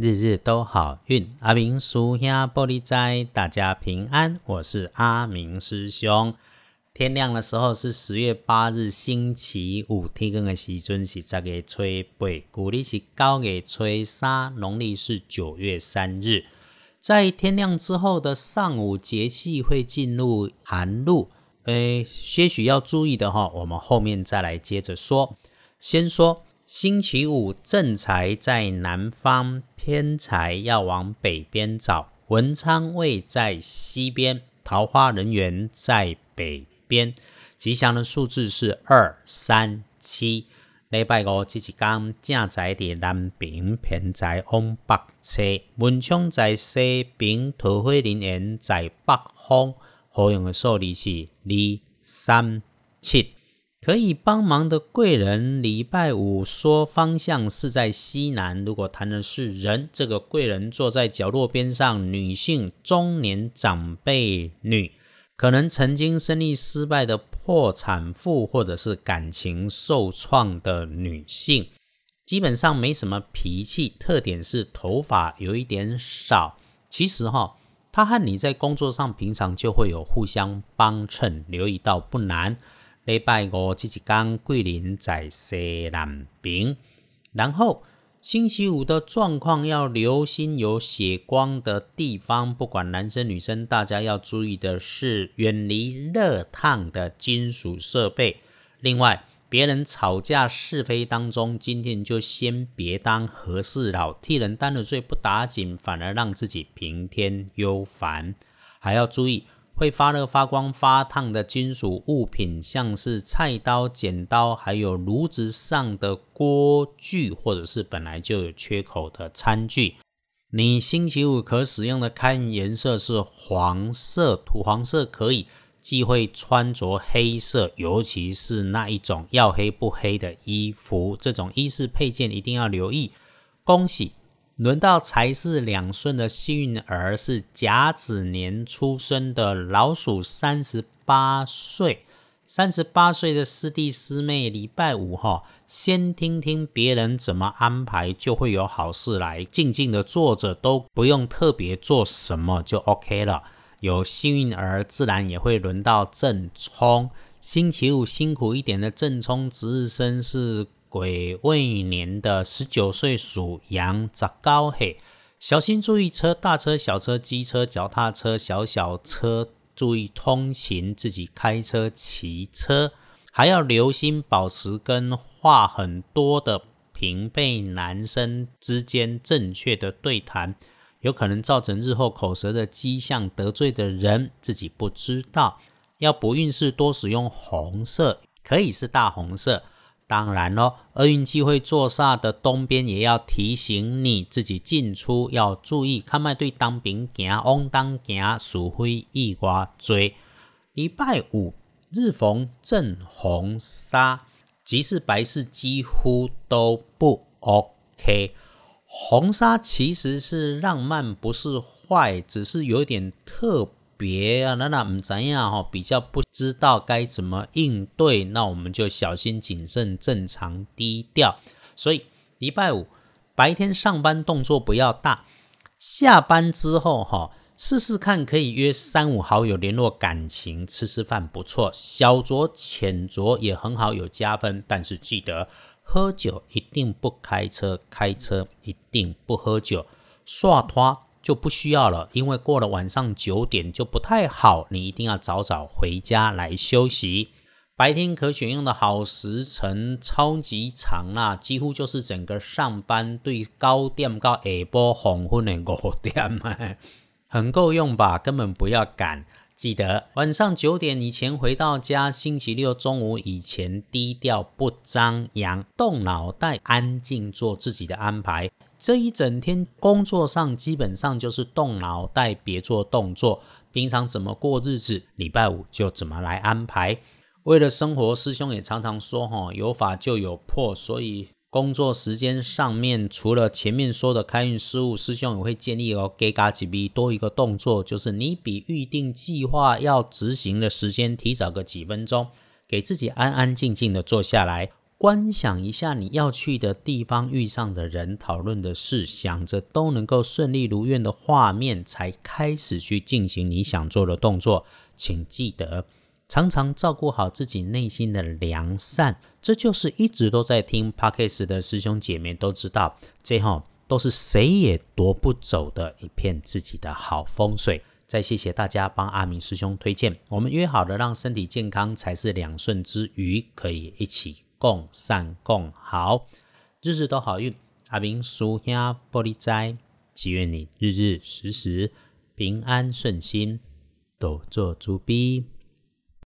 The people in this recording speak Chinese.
日日都好运。阿明叔兄玻璃斋，大家平安。我是阿明师兄。天亮的时候是十月八日，星期五。天光的时阵是十月初八，古历是九月初三，农历是九月三日。在天亮之后的上午，节气会进入寒露。诶，些许要注意的哈，我们后面再来接着说。先说。星期五正财在南方，偏财要往北边找。文昌位在西边，桃花人缘在北边。吉祥的数字是二、三、七。礼拜五这一天，正财在南边，偏财往北侧。文昌在西边，桃花人缘在北方。好用的数字是二、三、七。可以帮忙的贵人，礼拜五说方向是在西南。如果谈的是人，这个贵人坐在角落边上，女性中年长辈女，可能曾经生意失败的破产妇，或者是感情受创的女性，基本上没什么脾气，特点是头发有一点少。其实哈，他和你在工作上平常就会有互相帮衬，留意到不难。礼拜五这一天，桂林在西南边。然后星期五的状况要留心有血光的地方，不管男生女生，大家要注意的是远离热烫的金属设备。另外，别人吵架是非当中，今天就先别当和事佬，替人担了罪不打紧，反而让自己平添忧烦。还要注意。会发热、发光、发烫的金属物品，像是菜刀、剪刀，还有炉子上的锅具，或者是本来就有缺口的餐具。你星期五可使用的开颜色是黄色，土黄色可以忌讳穿着黑色，尤其是那一种要黑不黑的衣服。这种衣饰配件一定要留意。恭喜！轮到财是两顺的幸运儿是甲子年出生的老鼠，三十八岁，三十八岁的师弟师妹，礼拜五哈，先听听别人怎么安排，就会有好事来。静静的坐着，都不用特别做什么，就 OK 了。有幸运儿，自然也会轮到正冲。星期五辛苦一点的正冲值日生是。癸未年的十九岁属羊，早高嘿，小心注意车，大车、小车、机车、脚踏车、小小车，注意通勤，自己开车、骑车，还要留心保持跟话很多的平辈男生之间正确的对谈，有可能造成日后口舌的迹象，得罪的人自己不知道。要不运势，多使用红色，可以是大红色。当然咯，厄运机会坐煞的东边也要提醒你自己进出要注意，看卖对当兵行，往当行，鼠非意外追。礼拜五日逢正红砂，即是白事几乎都不 OK。红砂其实是浪漫，不是坏，只是有点特。别啊，那那唔怎样哈，比较不知道该怎么应对，那我们就小心谨慎，正常低调。所以礼拜五白天上班动作不要大，下班之后哈，试试看可以约三五好友联络感情，吃吃饭不错，小酌浅酌也很好，有加分。但是记得喝酒一定不开车，开车一定不喝酒，刷拖。就不需要了，因为过了晚上九点就不太好，你一定要早早回家来休息。白天可选用的好时辰超级长啊，几乎就是整个上班对高点到下晡黄昏的五点很够用吧？根本不要赶，记得晚上九点以前回到家，星期六中午以前低调不张扬，动脑袋，安静做自己的安排。这一整天工作上基本上就是动脑袋，别做动作。平常怎么过日子，礼拜五就怎么来安排。为了生活，师兄也常常说：“哈，有法就有破。”所以工作时间上面，除了前面说的开运失误，师兄也会建议哦，给嘎几笔多一个动作，就是你比预定计划要执行的时间提早个几分钟，给自己安安静静的坐下来。观想一下你要去的地方遇上的人，讨论的事，想着都能够顺利如愿的画面，才开始去进行你想做的动作。请记得常常照顾好自己内心的良善，这就是一直都在听 Podcast 的师兄姐妹都知道，这哈都是谁也夺不走的一片自己的好风水。再谢谢大家帮阿明师兄推荐，我们约好了，让身体健康才是两顺之余，可以一起。共善共好，日日都好运。阿明叔兄玻璃斋，祈愿你日日时时平安顺心，多做猪逼。